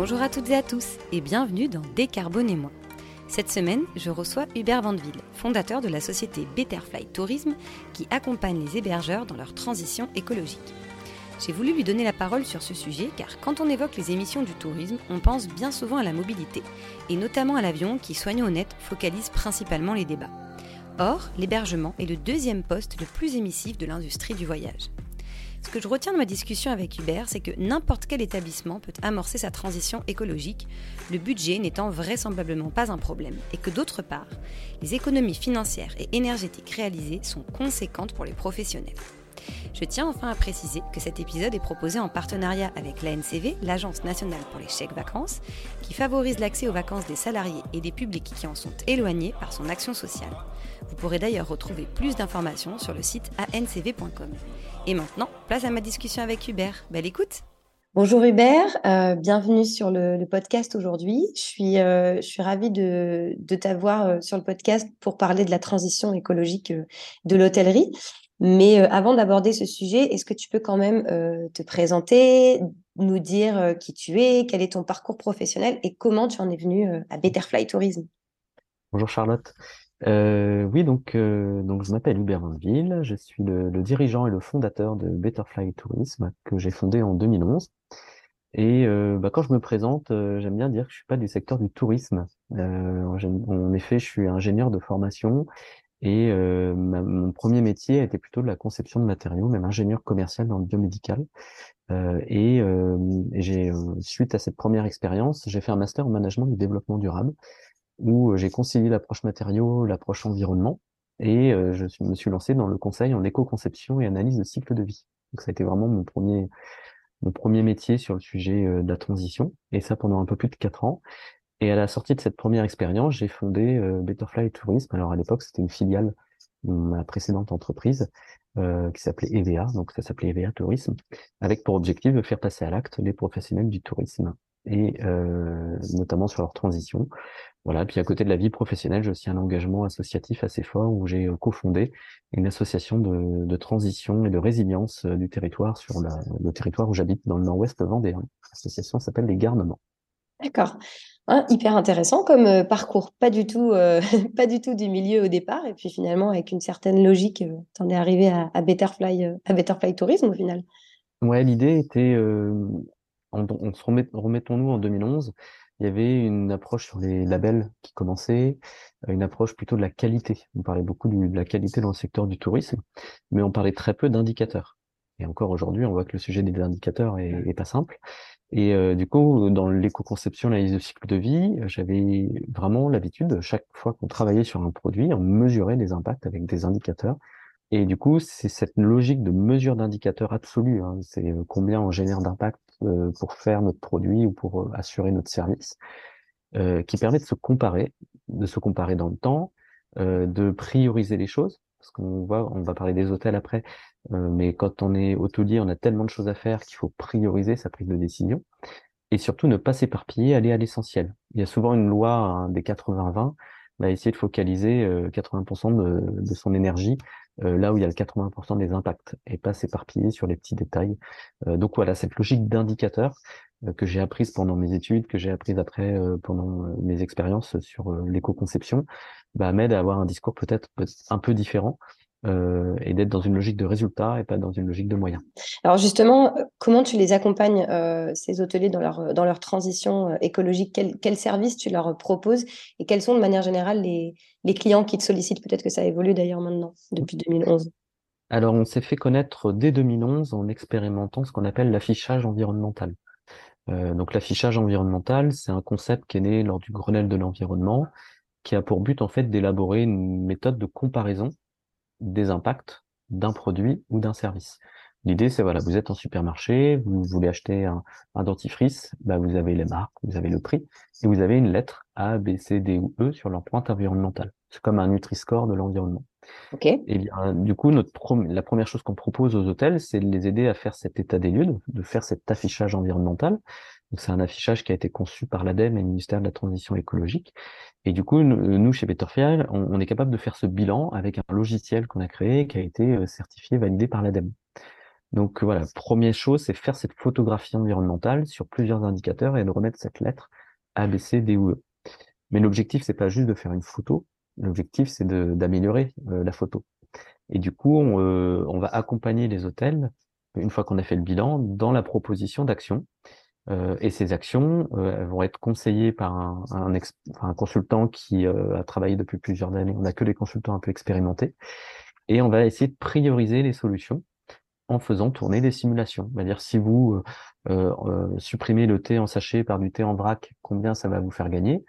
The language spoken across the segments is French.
Bonjour à toutes et à tous et bienvenue dans Décarbonez-moi. Cette semaine, je reçois Hubert Vandeville, fondateur de la société Betterfly Tourisme qui accompagne les hébergeurs dans leur transition écologique. J'ai voulu lui donner la parole sur ce sujet car quand on évoque les émissions du tourisme, on pense bien souvent à la mobilité et notamment à l'avion qui, soignant honnête, focalise principalement les débats. Or, l'hébergement est le deuxième poste le plus émissif de l'industrie du voyage. Ce que je retiens de ma discussion avec Hubert, c'est que n'importe quel établissement peut amorcer sa transition écologique, le budget n'étant vraisemblablement pas un problème, et que d'autre part, les économies financières et énergétiques réalisées sont conséquentes pour les professionnels. Je tiens enfin à préciser que cet épisode est proposé en partenariat avec l'ANCV, l'Agence nationale pour les chèques vacances, favorise l'accès aux vacances des salariés et des publics qui en sont éloignés par son action sociale. Vous pourrez d'ailleurs retrouver plus d'informations sur le site ancv.com. Et maintenant, place à ma discussion avec Hubert. Belle écoute Bonjour Hubert, euh, bienvenue sur le, podcast aujourd'hui. Je suis, euh, je suis ravie de, de t'avoir euh, sur le podcast pour parler de la transition écologique de l'hôtellerie. Mais avant d'aborder ce sujet, est-ce que tu peux quand même te présenter, nous dire qui tu es, quel est ton parcours professionnel et comment tu en es venu à Betterfly Tourisme Bonjour Charlotte. Euh, oui, donc, euh, donc je m'appelle Hubert Vinville, je suis le, dirigeant et le fondateur de Betterfly Tourisme que j'ai fondé en 2011. Et euh, bah, quand je me présente, euh, j'aime bien dire que je suis pas du secteur du tourisme. Euh, en effet, je suis ingénieur de formation et ma, mon premier métier était plutôt de la conception de matériaux, même ingénieur commercial dans le biomédical. et, et j'ai, suite à cette première expérience, j'ai fait un master en management du développement durable où euh, j'ai concilié l'approche matériaux, l'approche environnement, et euh, je me suis lancé dans le conseil en éco-conception et analyse de cycle de vie. Donc ça a été vraiment mon premier mon premier métier sur le sujet euh, de la transition, et ça pendant un peu plus de quatre ans. Et à la sortie de cette première expérience, j'ai fondé Betterfly Tourisme. Alors à l'époque, c'était une filiale de ma précédente entreprise euh, qui s'appelait EVA, donc ça s'appelait EVA Tourisme, avec pour objectif de faire passer à l'acte les professionnels du tourisme et euh, notamment sur leur transition. Voilà. Puis à côté de la vie professionnelle, j'ai aussi un engagement associatif assez fort où j'ai euh, cofondé une association de, transition et de résilience euh, du territoire sur le territoire où j'habite dans le nord-ouest vendéen. L'association s'appelle les Garnements. D'accord. Hein, hyper intéressant comme euh, parcours, pas du tout, euh, pas du tout du milieu au départ, et puis finalement avec une certaine logique, euh, tu en es arrivé à, Betterfly, à Betterfly Tourisme au final. Ouais, l'idée était, on, remettons-nous en 2011, il y avait une approche sur les labels qui commençait, une approche plutôt de la qualité. On parlait beaucoup de la qualité dans le secteur du tourisme, mais on parlait très peu d'indicateurs. Et encore aujourd'hui, on voit que le sujet des indicateurs est, est pas simple. Et euh, du coup, dans l'éco-conception, l'analyse de cycle de vie, j'avais vraiment l'habitude, chaque fois qu'on travaillait sur un produit, on mesurait les impacts avec des indicateurs. Et du coup, c'est cette logique de mesure d'indicateurs absolue. Hein, c'est combien on génère d'impact euh, pour faire notre produit ou pour euh, assurer notre service, euh, qui permet de se comparer, de se comparer dans le temps, de prioriser les choses. Parce qu'on va, on va parler des hôtels après, mais quand on est hôtelier, on a tellement de choses à faire qu'il faut prioriser sa prise de décision. Et surtout, ne pas s'éparpiller, aller à l'essentiel. Il y a souvent une loi hein, des 80-20, va essayer de focaliser 80% de, de, son énergie euh, là où il y a le 80% des impacts et pas s'éparpiller sur les petits détails. Euh, donc voilà, cette logique d'indicateur euh, que j'ai apprise pendant mes études, que j'ai apprise après pendant mes expériences sur l'éco-conception, bah, m'aide à avoir un discours peut-être un peu différent euh, et d'être dans une logique de résultat et pas dans une logique de moyens. Alors justement, comment tu les accompagnes, euh, ces hôteliers, dans leur, dans leur transition écologique? Quels quel services tu leur proposes? Et quels sont de manière générale les, les clients qui te sollicitent? Peut-être que ça évolue d'ailleurs maintenant, depuis 2011. Alors, on s'est fait connaître dès 2011 en expérimentant ce qu'on appelle l'affichage environnemental. Euh, donc, l'affichage environnemental, c'est un concept qui est né lors du Grenelle de l'environnement, qui a pour but en fait d'élaborer une méthode de comparaison des impacts d'un produit ou d'un service. L'idée, c'est voilà, vous êtes en supermarché, vous voulez acheter un, dentifrice, bah, vous avez les marques, vous avez le prix, et vous avez une lettre A, B, C, D ou E sur leur pointe environnementale. C'est comme un Nutri-Score de l'environnement. Et bien, du coup, la première chose qu'on propose aux hôtels, c'est de les aider à faire cet état des lieux, de faire cet affichage environnemental. C'est un affichage qui a été conçu par l'ADEME et le ministère de la Transition écologique. Et du coup, nous, chez Betterfield, on, on, est capable de faire ce bilan avec un logiciel qu'on a créé, qui a été euh, certifié, validé par l'ADEME. Donc voilà, première chose, c'est faire cette photographie environnementale sur plusieurs indicateurs et de remettre cette lettre A, B, C, D ou E. Mais l'objectif, c'est pas juste de faire une photo. L'objectif, c'est d'améliorer euh, la photo. Et du coup, on, euh, on, va accompagner les hôtels, une fois qu'on a fait le bilan, dans la proposition d'actions. Euh, et ces actions vont être conseillées par un, un, consultant qui a travaillé depuis plusieurs années. On n'a que des consultants un peu expérimentés. Et on va essayer de prioriser les solutions en faisant tourner des simulations. C'est-à-dire si vous supprimez le thé en sachet par du thé en vrac, combien ça va vous faire gagner?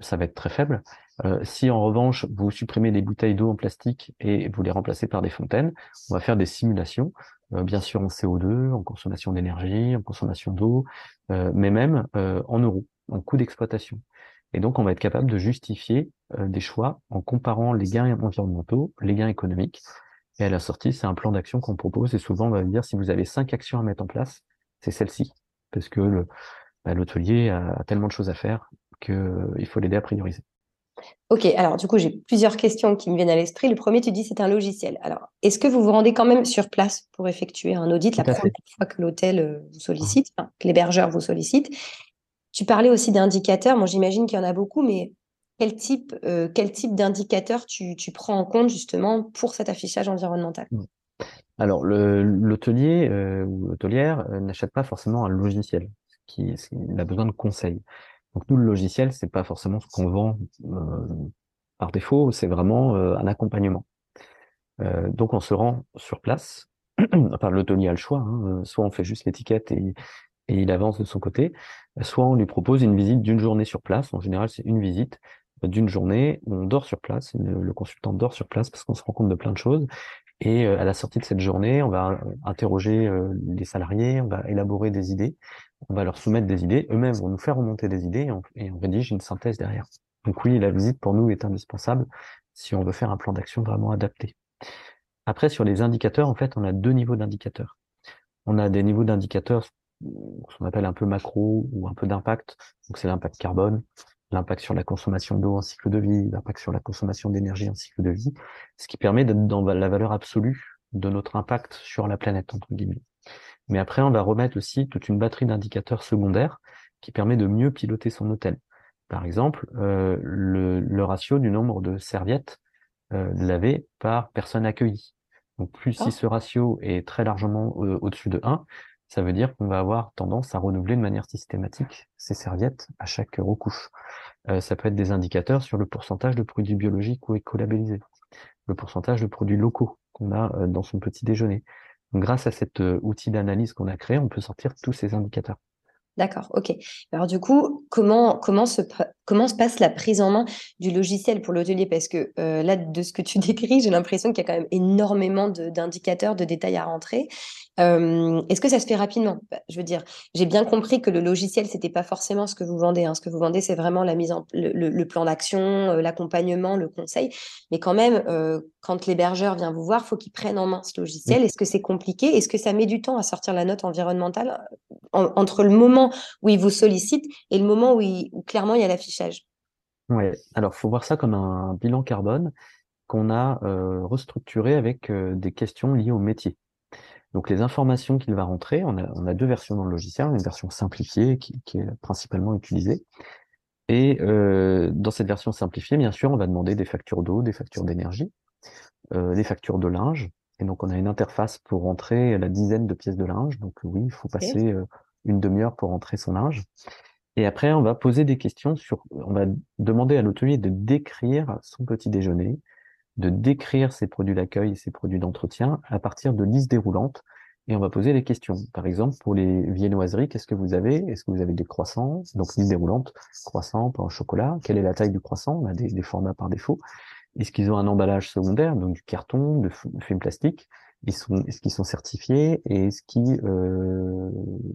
Ça va être très faible. Euh, si en revanche vous supprimez les bouteilles d'eau en plastique et vous les remplacez par des fontaines, on va faire des simulations, euh, bien sûr en CO2, en consommation d'énergie, en consommation d'eau, mais même en euros, en coût d'exploitation. Et donc on va être capable de justifier des choix en comparant les gains environnementaux, les gains économiques. Et à la sortie, c'est un plan d'action qu'on propose et souvent on va dire si vous avez cinq actions à mettre en place, c'est celle-ci, parce que bah, l'hôtelier a tellement de choses à faire qu'il euh, faut l'aider à prioriser. Ok, alors du coup, j'ai plusieurs questions qui me viennent à l'esprit. Le premier, tu dis c'est un logiciel. Alors, est-ce que vous vous rendez quand même sur place pour effectuer un audit la première fois que l'hôtel euh, vous sollicite, que l'hébergeur vous sollicite? Tu parlais aussi d'indicateurs. Moi, j'imagine qu'il y en a beaucoup, mais quel type, euh, quel type d'indicateurs tu, prends en compte justement pour cet affichage environnemental? Alors, l'hôtelier ou l'hôtelière n'achète pas forcément un logiciel. Qui, il a besoin de conseils. Donc nous, le logiciel, c'est pas forcément ce qu'on vend euh, par défaut, c'est vraiment euh, un accompagnement. Euh, donc on se rend sur place. enfin, l'hôtelier a le choix. Hein. Soit on fait juste l'étiquette et, et, il avance de son côté, soit on lui propose une visite d'une journée sur place. En général, c'est une visite d'une journée où on dort sur place. Le, consultant dort sur place parce qu'on se rend compte de plein de choses. Et à la sortie de cette journée, on va interroger les salariés, on va élaborer des idées, on va leur soumettre des idées, eux-mêmes vont nous faire remonter des idées et on, rédige une synthèse derrière. Donc oui, la visite pour nous est indispensable si on veut faire un plan d'action vraiment adapté. Après, sur les indicateurs, en fait, on a deux niveaux d'indicateurs. On a des niveaux d'indicateurs, qu'on appelle un peu macro ou un peu d'impact. Donc c'est l'impact carbone, l'impact sur la consommation d'eau en cycle de vie, l'impact sur la consommation d'énergie en cycle de vie, ce qui permet d'être dans la valeur absolue de notre impact sur la planète, entre guillemets. Mais après, on va remettre aussi toute une batterie d'indicateurs secondaires qui permet de mieux piloter son hôtel. Par exemple, euh, le, ratio du nombre de serviettes euh, lavées par personne accueillie. Donc plus si ce ratio est très largement euh, au-dessus de 1, ça veut dire qu'on va avoir tendance à renouveler de manière systématique ces serviettes à chaque recouche. ça peut être des indicateurs sur le pourcentage de produits biologiques ou écolabellisés, le pourcentage de produits locaux qu'on a dans son petit déjeuner, grâce à cet euh, outil d'analyse qu'on a créé, on peut sortir tous ces indicateurs. D'accord, ok. Alors du coup, comment, comment, se, comment se passe la prise en main du logiciel pour l'hôtelier? Parce que euh, là, de ce que tu décris, j'ai l'impression qu'il y a quand même énormément d'indicateurs, de, détails à rentrer. Euh, est-ce que ça se fait rapidement? Bah, Je veux dire, j'ai bien compris que le logiciel, c'était pas forcément ce que vous vendez. Hein. Ce que vous vendez, c'est vraiment la mise en, le, plan d'action, euh, l'accompagnement, le conseil. Mais quand même, quand l'hébergeur vient vous voir, faut qu'il prenne en main ce logiciel. Est-ce que c'est compliqué? Est-ce que ça met du temps à sortir la note environnementale entre le moment où il vous sollicite et le moment où, clairement il y a l'affichage? Oui, alors faut voir ça comme un bilan carbone qu'on a euh, restructuré avec euh, des questions liées au métier. Donc les informations qu'il va rentrer, on a, deux versions dans le logiciel, une version simplifiée qui, est principalement utilisée. Et euh, dans cette version simplifiée, bien sûr, on va demander des factures d'eau, des factures d'énergie, des factures de linge. Et donc on a une interface pour rentrer la dizaine de pièces de linge. Donc oui, il faut passer une demi-heure pour rentrer son linge. Et après, on va poser des questions sur, on va demander à l'hôtelier de décrire son petit déjeuner, de décrire ses produits d'accueil et ses produits d'entretien à partir de listes déroulantes. Et on va poser des questions. Par exemple, pour les viennoiseries, qu'est-ce que vous avez? Est-ce que vous avez des croissants? Donc, liste déroulante, croissant, pain au chocolat. Quelle est la taille du croissant? On a des, formats par défaut. Est-ce qu'ils ont un emballage secondaire, donc du carton, de film plastique est-ce qu'ils sont certifiés et est-ce qui euh,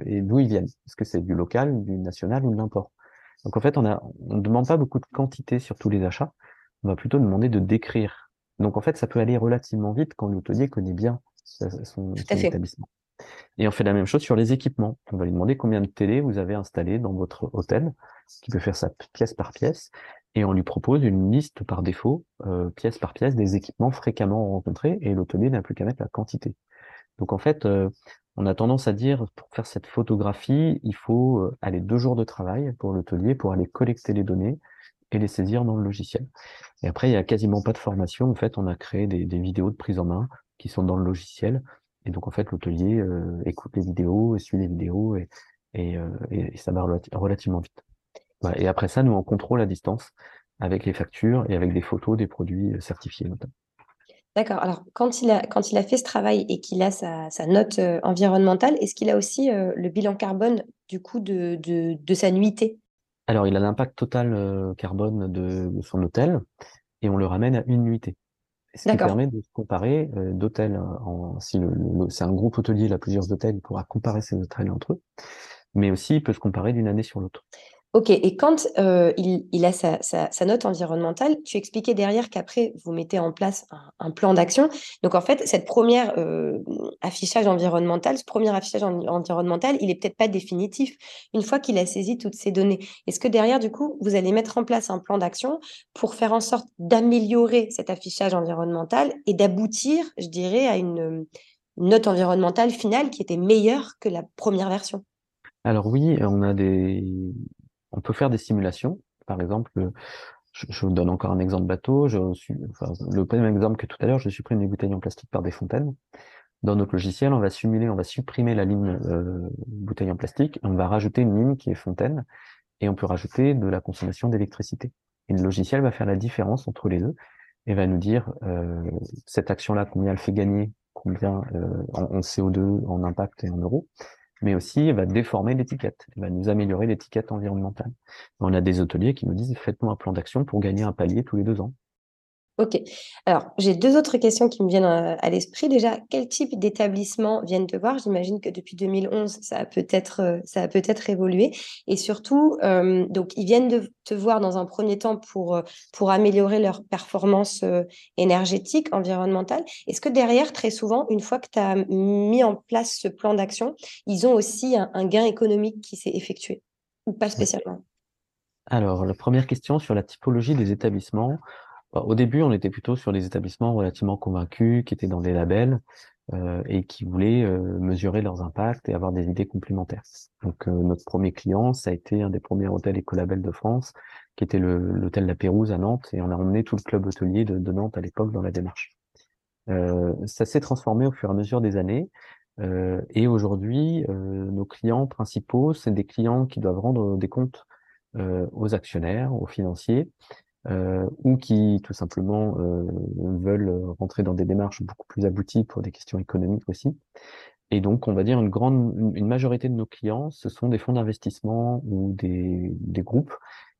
et d'où ils viennent? Est-ce que c'est du local, du national ou de l'import? Donc en fait, on a on ne demande pas beaucoup de quantité sur tous les achats. On va plutôt demander de décrire. Donc en fait, ça peut aller relativement vite quand l'hôtelier connaît bien son, établissement. Et on fait la même chose sur les équipements. On va lui demander combien de télé vous avez installé dans votre hôtel, qui peut faire ça pièce par pièce, et on lui propose une liste par défaut, euh, pièce par pièce, des équipements fréquemment rencontrés, et l'hôtelier n'a plus qu'à mettre la quantité. Donc en fait, on a tendance à dire pour faire cette photographie, il faut aller deux jours de travail pour l'hôtelier pour aller collecter les données et les saisir dans le logiciel. Et après, il y a quasiment pas de formation. En fait, on a créé des, vidéos de prise en main qui sont dans le logiciel. Et donc, en fait, l'hôtelier écoute les vidéos, suit les vidéos et, et, et ça va relativement vite. Et après ça, nous, on contrôle à distance avec les factures et avec des photos des produits euh, certifiés notamment. D'accord. Alors, quand il, a, quand il a fait ce travail et qu'il a sa, note euh, environnementale, est-ce qu'il a aussi euh, le bilan carbone du coup de, de, sa nuitée? Alors, il a l'impact total carbone de, son hôtel et on le ramène à une nuitée. Ce qui permet de comparer d'hôtels. Si c'est un groupe hôtelier, il a plusieurs hôtels, il pourra comparer ces hôtels entre eux, mais aussi il peut se comparer d'une année sur l'autre. Ok, et quand euh, il, a sa, note environnementale, tu expliquais derrière qu'après, vous mettez en place un, plan d'action. Donc, en fait, cette première euh, affichage environnemental, ce premier affichage environnemental, il n'est peut-être pas définitif. Une fois qu'il a saisi toutes ces données, est-ce que derrière, du coup, vous allez mettre en place un plan d'action pour faire en sorte d'améliorer cet affichage environnemental et d'aboutir, je dirais, à une note environnementale finale qui était meilleure que la première version? Alors oui, on a des, on peut faire des simulations. Par exemple, je, vous donne encore un exemple bateau. Je le même exemple que tout à l'heure, je supprime les bouteilles en plastique par des fontaines. Dans notre logiciel, on va simuler, on va supprimer la ligne euh, bouteille en plastique, on va rajouter une ligne qui est fontaine, et on peut rajouter de la consommation d'électricité. Et le logiciel va faire la différence entre les deux et va nous dire euh, cette action-là, combien elle fait gagner, combien euh, en, CO2, en impact et en euros, mais aussi va déformer l'étiquette, va nous améliorer l'étiquette environnementale. On a des hôteliers qui nous disent faites-nous un plan d'action pour gagner un palier tous les deux ans. Ok. Alors, j'ai deux autres questions qui me viennent euh, à, l'esprit. Déjà, quel type d'établissement viennent te voir? J'imagine que depuis 2011, ça a peut-être euh, ça a peut-être évolué. Et surtout, euh, donc, ils viennent de te voir dans un premier temps pour, pour améliorer leur performance énergétique, environnementale. Est-ce que derrière, très souvent, une fois que tu as mis en place ce plan d'action, ils ont aussi un, gain économique qui s'est effectué? Ou pas spécialement? Alors, la première question sur la typologie des établissements. Bah, au début, on était plutôt sur des établissements relativement convaincus, qui étaient dans des labels euh, et qui voulaient euh, mesurer leurs impacts et avoir des idées complémentaires. Donc, euh, notre premier client, ça a été un des premiers hôtels écolabels de France, qui était l'hôtel La Pérouse à Nantes, et on a emmené tout le club hôtelier de, de Nantes à l'époque dans la démarche. ça s'est transformé au fur et à mesure des années. et aujourd'hui, nos clients principaux, c'est des clients qui doivent rendre des comptes aux actionnaires, aux financiers, euh, ou qui tout simplement euh, veulent rentrer dans des démarches beaucoup plus abouties pour des questions économiques aussi. Et donc, on va dire une grande, une majorité de nos clients, ce sont des fonds d'investissement ou des, des, groupes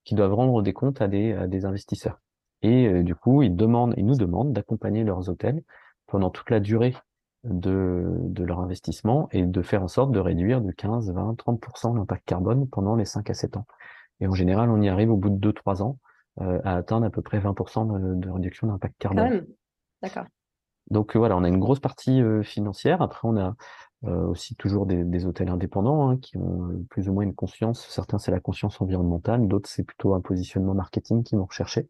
qui doivent rendre des comptes à des, à des investisseurs. Et euh, du coup, ils demandent, ils nous demandent d'accompagner leurs hôtels pendant toute la durée de, de leur investissement et de faire en sorte de réduire de 15, 20, 30% l'impact carbone pendant les 5 à 7 ans. Et en général, on y arrive au bout de 2-3 ans euh, à atteindre à peu près 20% de, réduction d'impact carbone. D'accord. Donc euh, voilà, on a une grosse partie euh, financière. Après, on a aussi toujours des, hôtels indépendants hein, qui ont plus ou moins une conscience. Certains, c'est la conscience environnementale, d'autres, c'est plutôt un positionnement marketing qui vont rechercher.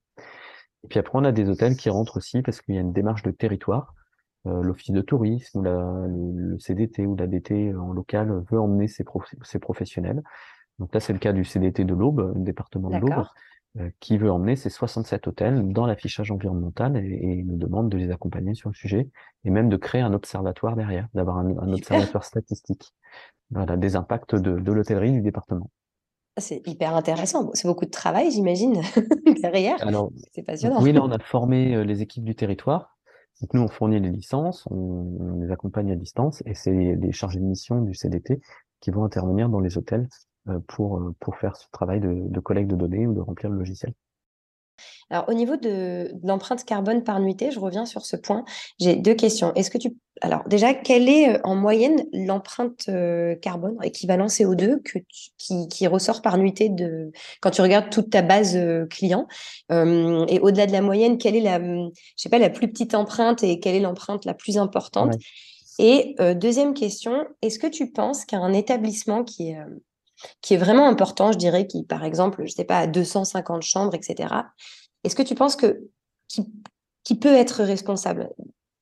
Et puis après, on a des hôtels qui rentrent aussi parce qu'il y a une démarche de territoire. L'office de tourisme ou la, le, CDT ou l'ADT en local veut emmener ses, ses professionnels. Donc là, c'est le cas du CDT de l'Aube, le département de l'Aube, euh, qui veut emmener ces 67 hôtels dans l'affichage environnemental et, nous demande de les accompagner sur le sujet et même de créer un observatoire derrière, d'avoir un, observatoire statistique voilà, des impacts de, de l'hôtellerie du département. Ah, c'est hyper intéressant. C'est beaucoup de travail, j'imagine, derrière. C'est passionnant. Oui, là, on a formé euh, les équipes du territoire. Donc, nous, on fournit les licences, on, les accompagne à distance et c'est les chargés de mission du CDT qui vont intervenir dans les hôtels euh, pour, euh, pour faire ce travail de, collecte de données ou de remplir le logiciel. Alors, au niveau de, l'empreinte carbone par nuitée, je reviens sur ce point. J'ai deux questions. Est-ce que tu. Alors, déjà, quelle est euh, en moyenne l'empreinte carbone, équivalent CO2, que qui, qui, ressort par nuitée de, quand tu regardes toute ta base client Et au-delà de la moyenne, quelle est la, je sais pas, la plus petite empreinte et quelle est l'empreinte la plus importante? Et deuxième question, est-ce que tu penses qu'un établissement qui est qui est vraiment important, je dirais, qui, par exemple, je ne sais pas, à 250 chambres, etc. Est-ce que tu penses que qui, peut être responsable?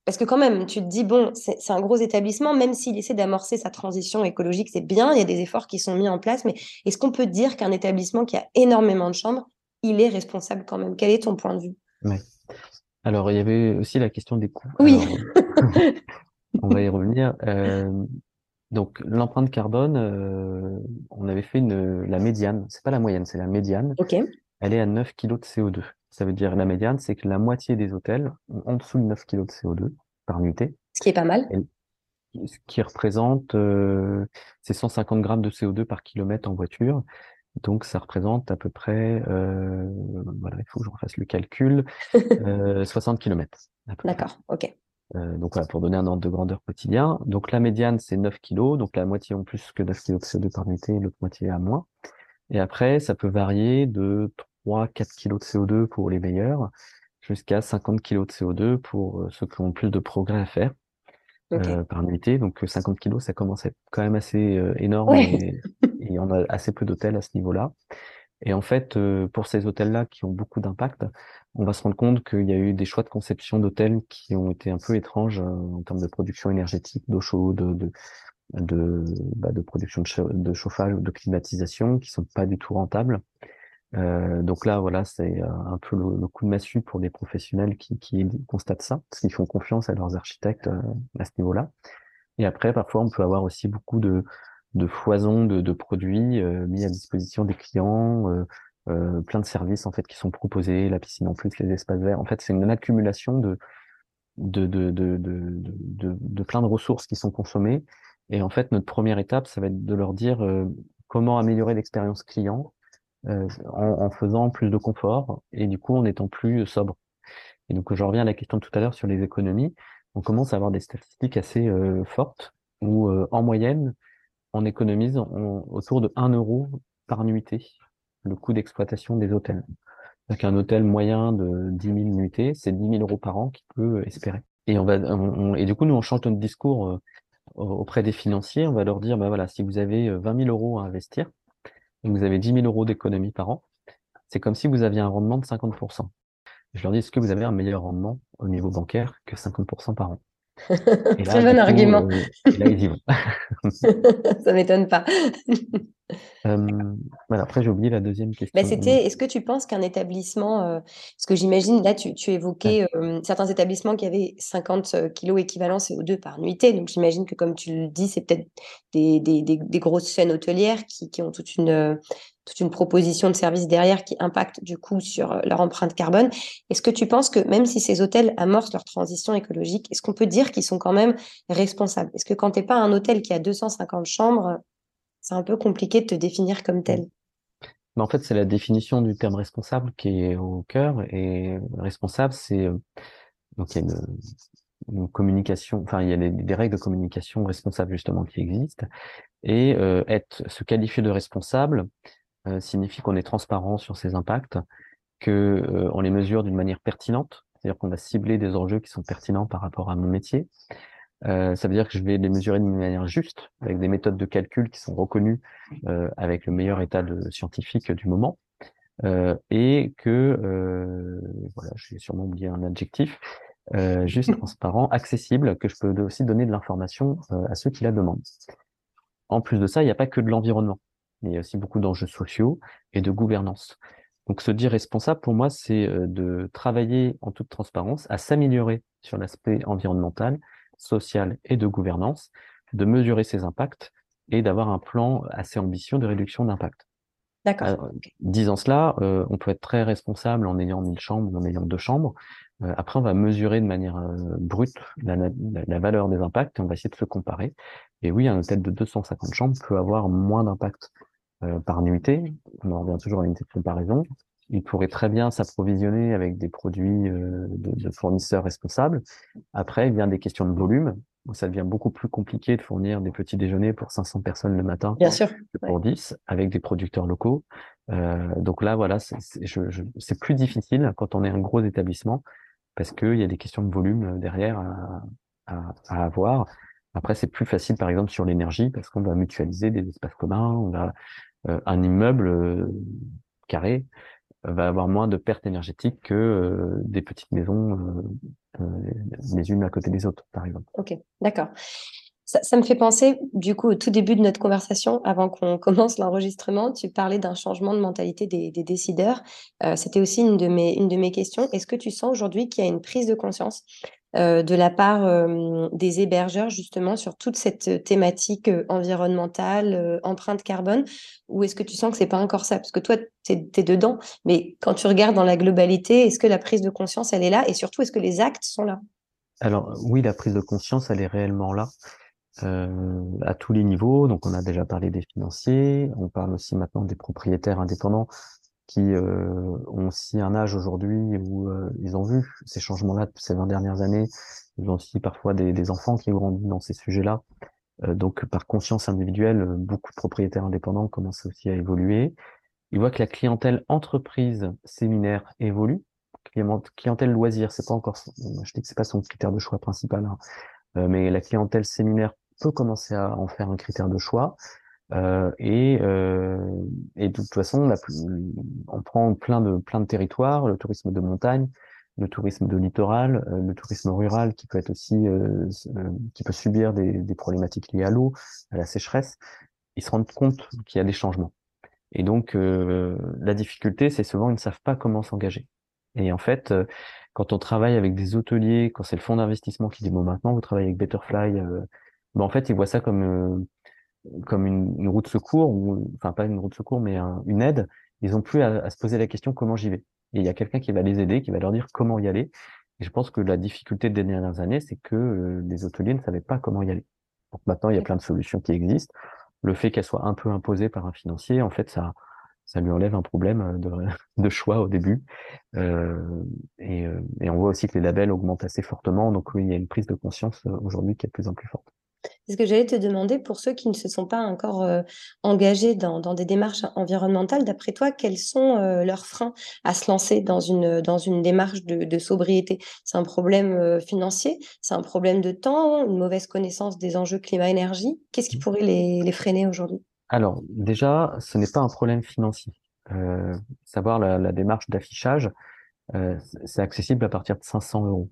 Parce que quand même, tu te dis, bon, c'est un gros établissement, même s'il essaie d'amorcer sa transition écologique, c'est bien, il y a des efforts qui sont mis en place, mais est-ce qu'on peut dire qu'un établissement qui a énormément de chambres, il est responsable quand même? Quel est ton point de vue? Alors, il y avait aussi la question des coûts. Oui. on va y revenir. Euh, donc, l'empreinte carbone, euh, on avait fait une, la médiane, c'est pas la moyenne, c'est la médiane. Ok. Elle est à 9 kg de CO2. Ça veut dire la médiane, c'est que la moitié des hôtels ont en dessous de 9 kg de CO2 par nuitée. Ce qui est pas mal. ce qui représente, euh, c'est 150 grammes de CO2 par kilomètre en voiture. Donc ça représente à peu près, euh, voilà, il faut que je refasse le calcul, euh, 60 km. D'accord, ok. Euh, donc voilà, pour donner un ordre de grandeur quotidien. Donc la médiane, c'est 9 kg, donc la moitié en plus que 9 kg de CO2 par nuitée, l'autre moitié à moins. Et après, ça peut varier de 3, 4 kg de CO2 pour les meilleurs, jusqu'à 50 kg de CO2 pour euh, ceux qui ont plus de progrès à faire euh, par nuitée. Donc 50 kg, ça commence à être quand même assez euh, énorme et, et, on a assez peu d'hôtels à ce niveau-là. Et en fait, pour ces hôtels-là qui ont beaucoup d'impact, on va se rendre compte qu'il y a eu des choix de conception d'hôtels qui ont été un peu étranges en termes de production énergétique, d'eau chaude, de, de, bah, production de, chauffage ou de climatisation qui sont pas du tout rentables. Euh, donc là, voilà, c'est euh, un peu le, coup de massue pour les professionnels qui, qui constatent ça, parce qu'ils font confiance à leurs architectes euh, à ce niveau-là. Et après, parfois, on peut avoir aussi beaucoup de, de foison de, de produits euh, mis à disposition des clients, euh, plein de services en fait qui sont proposés, la piscine en plus, les espaces verts. En fait, c'est une accumulation de de, de, de, de, plein de ressources qui sont consommées. Et en fait, notre première étape, ça va être de leur dire comment améliorer l'expérience client euh, en, faisant plus de confort et du coup en étant plus sobre. Et donc je reviens à la question de tout à l'heure sur les économies. On commence à avoir des statistiques assez euh, fortes où euh, en moyenne on économise autour de 1 euro par nuitée le coût d'exploitation des hôtels. Donc un hôtel moyen de 10 000 nuitées, c'est 10 000 euros par an qu'il peut espérer. Et et du coup, nous, on change notre discours auprès des financiers. On va leur dire, bah voilà, si vous avez 20 000 euros à investir, vous avez 10 000 euros d'économie par an, c'est comme si vous aviez un rendement de 50%. Je leur dis, est-ce que vous avez un meilleur rendement au niveau bancaire que 50% par an? Très bon argument. Euh, là, ils y vont. Ça m'étonne pas. euh, voilà, après, j'ai oublié la deuxième question. Bah, C'était, est-ce que tu penses qu'un établissement, euh, parce que j'imagine, là, tu, tu évoquais euh, certains établissements qui avaient 50 kilos équivalent CO2 par nuitée. Donc, j'imagine que, comme tu le dis, c'est peut-être des, des, des, des, grosses chaînes hôtelières qui, qui ont toute une, toute une proposition de service derrière qui impacte du coup sur leur empreinte carbone. Est-ce que tu penses que même si ces hôtels amorcent leur transition écologique, est-ce qu'on peut dire qu'ils sont quand même responsables? Est-ce que quand tu n'es pas un hôtel qui a 250 chambres, c'est un peu compliqué de te définir comme tel mais en fait, c'est la définition du terme responsable qui est au cœur. Et responsable, c'est euh, donc il y a une, communication, enfin il y a des, règles de communication responsable justement qui existent. Et euh, être se qualifier de responsable, euh, signifie qu'on est transparent sur ses impacts, que euh, on les mesure d'une manière pertinente, c'est-à-dire qu'on va cibler des enjeux qui sont pertinents par rapport à mon métier. Euh, ça veut dire que je vais les mesurer d'une manière juste, avec des méthodes de calcul qui sont reconnues euh, avec le meilleur état de scientifique du moment, euh, et que, voilà, j'ai sûrement oublié un adjectif, juste, transparent, accessible, que je peux aussi donner de l'information à ceux qui la demandent. En plus de ça, il n'y a pas que de l'environnement il y a aussi beaucoup d'enjeux sociaux et de gouvernance. Donc se dire responsable, pour moi, c'est de travailler en toute transparence à s'améliorer sur l'aspect environnemental, social et de gouvernance, de mesurer ses impacts et d'avoir un plan assez ambitieux de réduction d'impact. D'accord. Euh, disant cela, euh, on peut être très responsable en ayant 1000 chambres ou en ayant deux chambres. Euh, après, on va mesurer de manière euh, brute la, la, la, valeur des impacts et on va essayer de se comparer. Et oui, un hôtel de 250 chambres peut avoir moins d'impact par nuitée. On en revient toujours à une de comparaison. Il pourrait très bien s'approvisionner avec des produits euh, de, de, fournisseurs responsables. Après, il vient des questions de volume. Ça devient beaucoup plus compliqué de fournir des petits déjeuners pour 500 personnes le matin bien sûr, que pour 10 avec des producteurs locaux. Euh, donc là, voilà, c'est plus difficile quand on est un gros établissement parce qu'il y a des questions de volume derrière à, à, à avoir. Après, c'est plus facile, par exemple, sur l'énergie, parce qu'on va mutualiser des espaces communs, on a euh, un immeuble euh, carré, va avoir moins de pertes énergétiques que des petites maisons les unes à côté des autres, par exemple. Ok, d'accord. Ça, me fait penser, du coup, au tout début de notre conversation, avant qu'on commence l'enregistrement, tu parlais d'un changement de mentalité des, décideurs. Euh, c'était aussi une de, mes, une de mes questions. Est-ce que tu sens aujourd'hui qu'il y a une prise de conscience euh, de la part euh, des hébergeurs, justement, sur toute cette thématique environnementale, empreinte carbone Ou est-ce que tu sens que c'est pas encore ça? Parce que toi, tu es, dedans, mais quand tu regardes dans la globalité, est-ce que la prise de conscience, elle est là? Et surtout, est-ce que les actes sont là? Alors oui, la prise de conscience, elle est réellement là. Euh, à tous les niveaux. Donc, on a déjà parlé des financiers, on parle aussi maintenant des propriétaires indépendants qui euh, ont aussi un âge aujourd'hui où euh, ils ont vu ces changements-là ces 20 dernières années. Ils ont aussi parfois des, enfants qui ont grandi dans ces sujets-là. donc, par conscience individuelle, beaucoup de propriétaires indépendants commencent aussi à évoluer. Ils voient que la clientèle entreprise séminaire évolue. Clientèle loisir, c'est pas encore, je dis que c'est pas son critère de choix principal, hein. mais la clientèle séminaire peut commencer à en faire un critère de choix. Euh, et, euh, et de toute façon, on prend plein de plein de territoires, le tourisme de montagne, le tourisme de littoral, euh, le tourisme rural qui peut être aussi euh, euh, qui peut subir des, des problématiques liées à l'eau, à la sécheresse. Ils se rendent compte qu'il y a des changements. Et donc la difficulté, c'est souvent ils ne savent pas comment s'engager. Et en fait, quand on travaille avec des hôteliers, quand c'est le fonds d'investissement qui dit bon maintenant vous travaillez avec Betterfly ben, en fait, ils voient ça comme comme une, une, roue de secours, ou enfin pas une roue de secours, mais une aide. Ils ont plus à, se poser la question comment j'y vais. Et il y a quelqu'un qui va les aider, qui va leur dire comment y aller. Et je pense que la difficulté des dernières années, c'est que euh, les hôteliers ne savaient pas comment y aller. Donc maintenant, il y a plein de solutions qui existent. Le fait qu'elles soient un peu imposées par un financier, en fait, ça, ça lui enlève un problème euh, de, de choix au début. Euh, et, et, on voit aussi que les labels augmentent assez fortement. Donc oui, il y a une prise de conscience aujourd'hui qui est de plus en plus forte. C'est ce que j'allais te demander pour ceux qui ne se sont pas encore euh, engagés dans, des démarches environnementales. D'après toi, quels sont euh, leurs freins à se lancer dans une, dans une démarche de, sobriété? C'est un problème euh, financier C'est un problème de temps Une mauvaise connaissance des enjeux climat-énergie Qu'est-ce qui pourrait les, freiner aujourd'hui? Alors, déjà, ce n'est pas un problème financier. savoir la démarche d'affichage, c'est accessible à partir de 500 euros.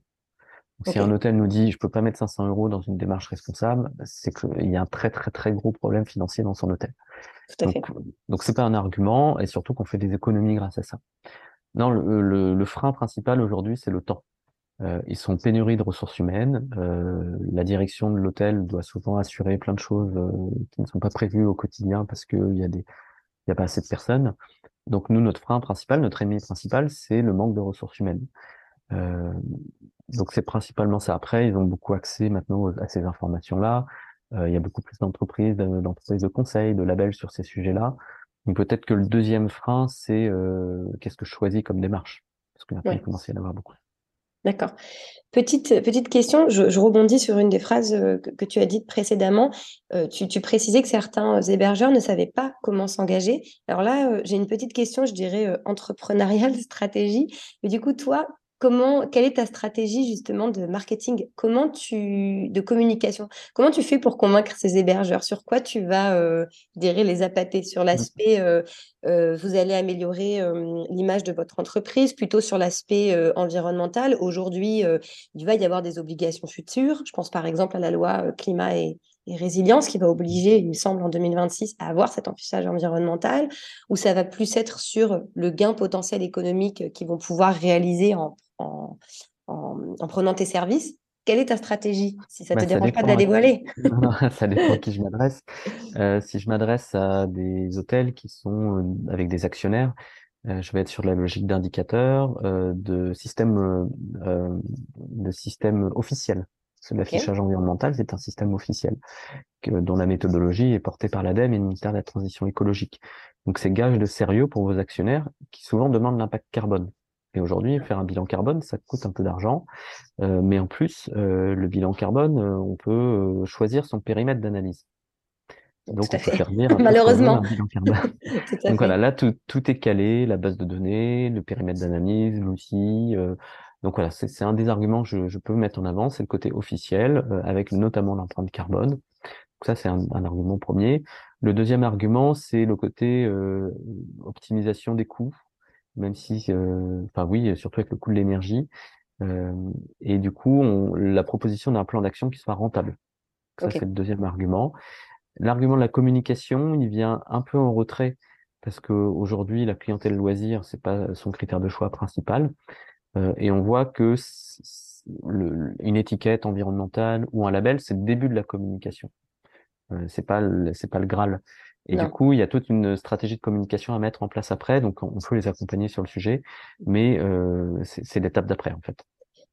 Si un hôtel nous dit je peux pas mettre 500 euros dans une démarche responsable, c'est qu'il y a un très très très gros problème financier dans son hôtel. Tout à donc, fait. donc c'est pas un argument et surtout qu'on fait des économies grâce à ça. Non, le, le, frein principal aujourd'hui c'est le temps. Euh, ils sont pénurie de ressources humaines. Euh, la direction de l'hôtel doit souvent assurer plein de choses euh, qui ne sont pas prévues au quotidien parce qu'il y a des, il y a pas assez de personnes. Donc nous, notre frein principal, notre ennemi principal, c'est le manque de ressources humaines. Euh, donc c'est principalement ça. Après, ils ont beaucoup accès maintenant à ces informations-là. Euh, il y a beaucoup plus d'entreprises, d'entreprises de conseil, de labels sur ces sujets-là. Donc peut-être que le deuxième frein, c'est euh, qu'est-ce que je choisis comme démarche? Parce que maintenant, il commence à y en avoir beaucoup. D'accord. Petite, petite question, je, rebondis sur une des phrases que, tu as dites précédemment. tu, tu, précisais que certains hébergeurs ne savaient pas comment s'engager. Alors là, j'ai une petite question, je dirais entrepreneuriale, stratégie. Mais du coup, toi, comment, quelle est ta stratégie justement de marketing? Comment tu, de communication? Comment tu fais pour convaincre ces hébergeurs? Sur quoi tu vas, euh, les appâter Sur mmh. l'aspect, euh, euh, vous allez améliorer l'image de votre entreprise, plutôt sur l'aspect environnemental? Aujourd'hui, il va y avoir des obligations futures. Je pense par exemple à la loi climat et, et résilience qui va obliger, il me semble, en 2026 à avoir cet affichage environnemental, ou ça va plus être sur le gain potentiel économique qu'ils vont pouvoir réaliser en, en, en, prenant tes services. Quelle est ta stratégie Si ça ne bah, te dérange pas d'aller voiler? Ça dépend à qui je m'adresse. Euh, si je m'adresse à des hôtels qui sont euh, avec des actionnaires, euh, je vais être sur la logique d'indicateur, de système, de système officiel l'affichage environnemental, c'est un système officiel dont la méthodologie est portée par l'ADEME et le ministère de la Transition écologique. Donc c'est gage de sérieux pour vos actionnaires qui souvent demandent l'impact carbone. Et aujourd'hui, faire un bilan carbone, ça coûte un peu d'argent, euh, mais en plus, euh, le bilan carbone, euh, on peut choisir son périmètre d'analyse. Donc, on peut faire dire malheureusement. Donc voilà, là tout, tout, est calé, la base de données, le périmètre d'analyse, l'outil, donc voilà, c'est un des arguments que je, peux mettre en avant, c'est le côté officiel, euh, avec notamment l'empreinte carbone. Donc ça, c'est un, argument premier. Le deuxième argument, c'est le côté euh, optimisation des coûts même si, enfin oui, surtout avec le coût de l'énergie. et du coup, on, la proposition d'un plan d'action qui soit rentable. Ça, c'est le deuxième argument. L'argument de la communication, il vient un peu en retrait parce qu'aujourd'hui, la clientèle loisir, c'est pas son critère de choix principal. Euh, et on voit que le, une étiquette environnementale ou un label, c'est le début de la communication. Euh, c'est pas c'est pas le graal. Et du coup, il y a toute une stratégie de communication à mettre en place après. Donc, on peut les accompagner sur le sujet, mais euh, c'est l'étape d'après en fait.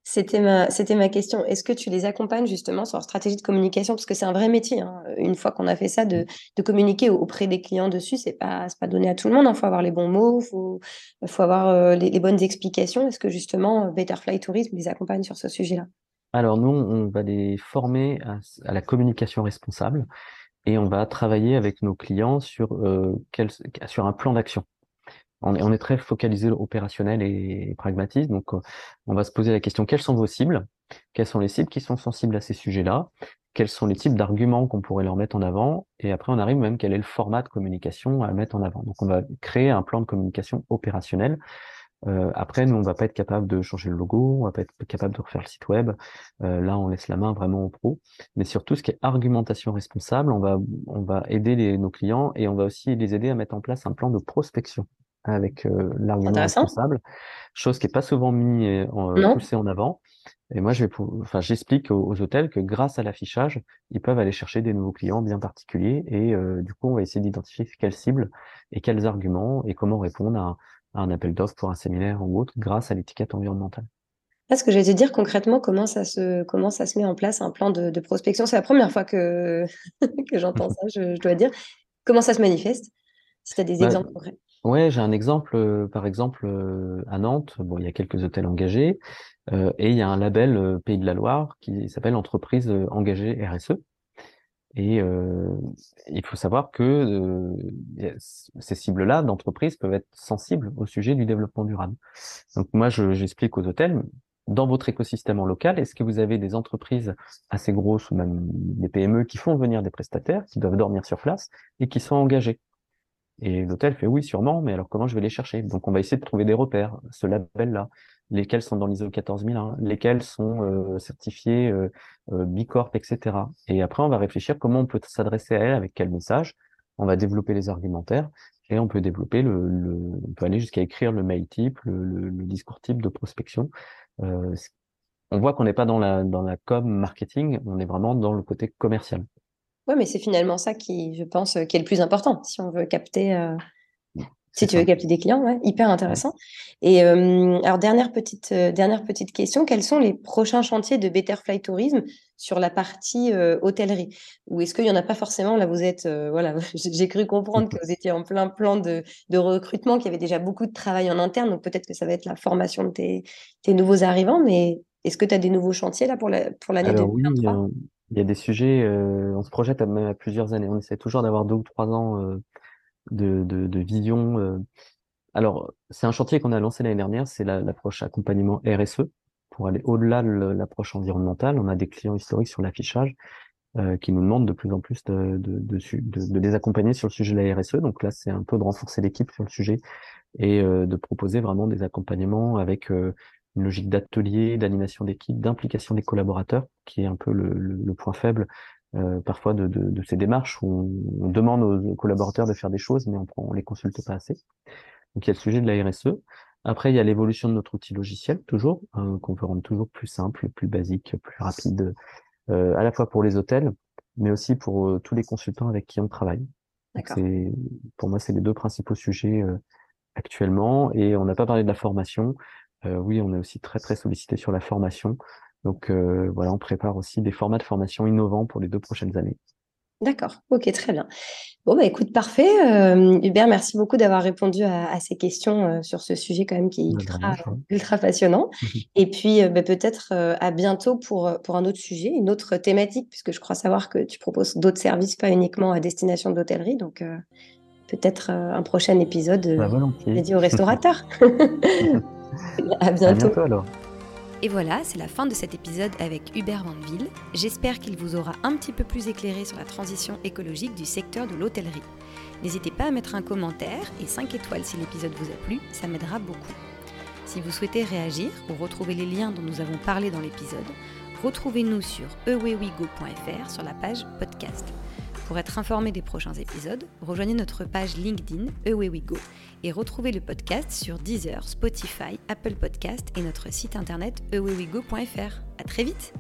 C'était ma, c'était ma question. Est-ce que tu les accompagnes justement sur leur stratégie de communication? Parce que c'est un vrai métier. Hein. Une fois qu'on a fait ça, de, de, communiquer auprès des clients dessus, c'est pas, pas donné à tout le monde. Il hein. faut avoir les bons mots, il faut, faut avoir euh, les, bonnes explications. Est-ce que justement euh, Betterfly Tourisme les accompagne sur ce sujet-là? Alors nous, on va les former à, la communication responsable et on va travailler avec nos clients sur, euh, sur un plan d'action on est, on est très focalisé opérationnel et, pragmatique. Donc, euh, on va se poser la question quelles sont vos cibles? Quelles sont les cibles qui sont sensibles à ces sujets-là? Quels sont les types d'arguments qu'on pourrait leur mettre en avant? Et après, on arrive même quel est le format de communication à mettre en avant? Donc, on va créer un plan de communication opérationnel. Euh, après, nous, on va pas être capable de changer le logo, on va pas être capable de refaire le site web. Euh, là, on laisse la main vraiment aux pros. Mais sur tout ce qui est argumentation responsable, on va, on va aider les, nos clients et on va aussi les aider à mettre en place un plan de prospection avec euh, l'argument responsable, chose qui est pas souvent mis euh, euh poussée en avant. Et moi, je vais, enfin, j'explique aux, hôtels que grâce à l'affichage, ils peuvent aller chercher des nouveaux clients bien particuliers. Et euh, du coup, on va essayer d'identifier quelles cibles et quels arguments et comment répondre à, un appel d'offres pour un séminaire ou autre grâce à l'étiquette environnementale. Est-ce que je vais te dire concrètement comment ça se comment ça se met en place un plan de, de prospection? C'est la première fois que que j'entends ça, je, je, dois dire. Comment ça se manifeste? Si tu as des bah, exemples concrets. Ouais, j'ai un exemple, euh, par exemple, euh, à Nantes, bon, il y a quelques hôtels engagés, euh, et il y a un label Pays de la Loire qui s'appelle Entreprise engagée RSE. Et il faut savoir que ces cibles-là d'entreprise peuvent être sensibles au sujet du développement durable. Donc moi, j'explique aux hôtels, dans votre écosystème en local, est-ce que vous avez des entreprises assez grosses ou même des PME qui font venir des prestataires, qui doivent dormir sur place et qui sont engagés? Et l'hôtel fait oui, sûrement, mais alors comment je vais les chercher? Donc on va essayer de trouver des repères, ce label-là, lesquels sont dans l'ISO 14001, lesquels sont euh, certifiés euh, euh, Bicorp, etc. Et après, on va réfléchir comment on peut s'adresser à elle, avec quel message. On va développer les argumentaires et on peut développer on peut aller jusqu'à écrire le mail type, le, discours type de prospection. Euh, on voit qu'on n'est pas dans la dans la com marketing, on est vraiment dans le côté commercial. Oui, mais c'est finalement ça qui, je pense, qui est le plus important si on veut capter, euh, si tu veux capter des clients, ouais, hyper intéressant. Et euh, alors dernière petite, euh, dernière petite question, quels sont les prochains chantiers de Betterfly Tourisme sur la partie hôtellerie? Ou est-ce qu'il n'y en a pas forcément? Là, vous êtes, voilà, j'ai cru comprendre que vous étiez en plein plan de, de recrutement, qu'il y avait déjà beaucoup de travail en interne, donc peut-être que ça va être la formation de tes, tes nouveaux arrivants, mais est-ce que tu as des nouveaux chantiers là pour l'année pour 2023 il y a des sujets, euh, on se projette à, même à plusieurs années. On essaie toujours d'avoir deux ou trois ans euh, de, de, de, vision. Euh. Alors, c'est un chantier qu'on a lancé l'année dernière, c'est l'approche accompagnement RSE pour aller au-delà de l'approche environnementale. On a des clients historiques sur l'affichage qui nous demandent de plus en plus de, de, de, les accompagner sur le sujet de la RSE. Donc là, c'est un peu de renforcer l'équipe sur le sujet et de proposer vraiment des accompagnements avec une logique d'atelier, d'animation d'équipe, d'implication des collaborateurs, qui est un peu le, le, point faible euh, parfois de, de, de, ces démarches où on, demande aux collaborateurs de faire des choses, mais on ne les consulte pas assez. Donc il y a le sujet de la RSE. Après, il y a l'évolution de notre outil logiciel, toujours, hein, qu'on veut rendre toujours plus simple, plus basique, plus rapide, euh, à la fois pour les hôtels, mais aussi pour euh, tous les consultants avec qui on travaille. C'est, pour moi, c'est les deux principaux sujets euh, actuellement. Et on n'a pas parlé de la formation. Euh, oui, on est aussi très très sollicité sur la formation. Donc euh, voilà, on prépare aussi des formats de formation innovants pour les deux prochaines années. D'accord, ok, très bien. Bon, bah écoute, parfait. Euh, Hubert, merci beaucoup d'avoir répondu à, ces questions sur ce sujet quand même qui est ultra, ultra passionnant. Et puis bah, peut-être à bientôt pour, pour un autre sujet, une autre thématique, puisque je crois savoir que tu proposes d'autres services, pas uniquement à destination d'hôtellerie. Donc peut-être un prochain épisode bah, dédié aux restaurateurs. à bientôt. À bientôt alors. Et voilà, c'est la fin de cet épisode avec Hubert Vandeville. J'espère qu'il vous aura un petit peu plus éclairé sur la transition écologique du secteur de l'hôtellerie. N'hésitez pas à mettre un commentaire et 5 étoiles si l'épisode vous a plu, ça m'aidera beaucoup. Si vous souhaitez réagir ou retrouver les liens dont nous avons parlé dans l'épisode, retrouvez-nous sur ewewigo.fr sur la page podcast. Pour être informé des prochains épisodes, rejoignez notre page LinkedIn ewewigo et retrouvez le podcast sur Deezer, Spotify, Apple Podcast et notre site internet ewewigo.fr. À très vite!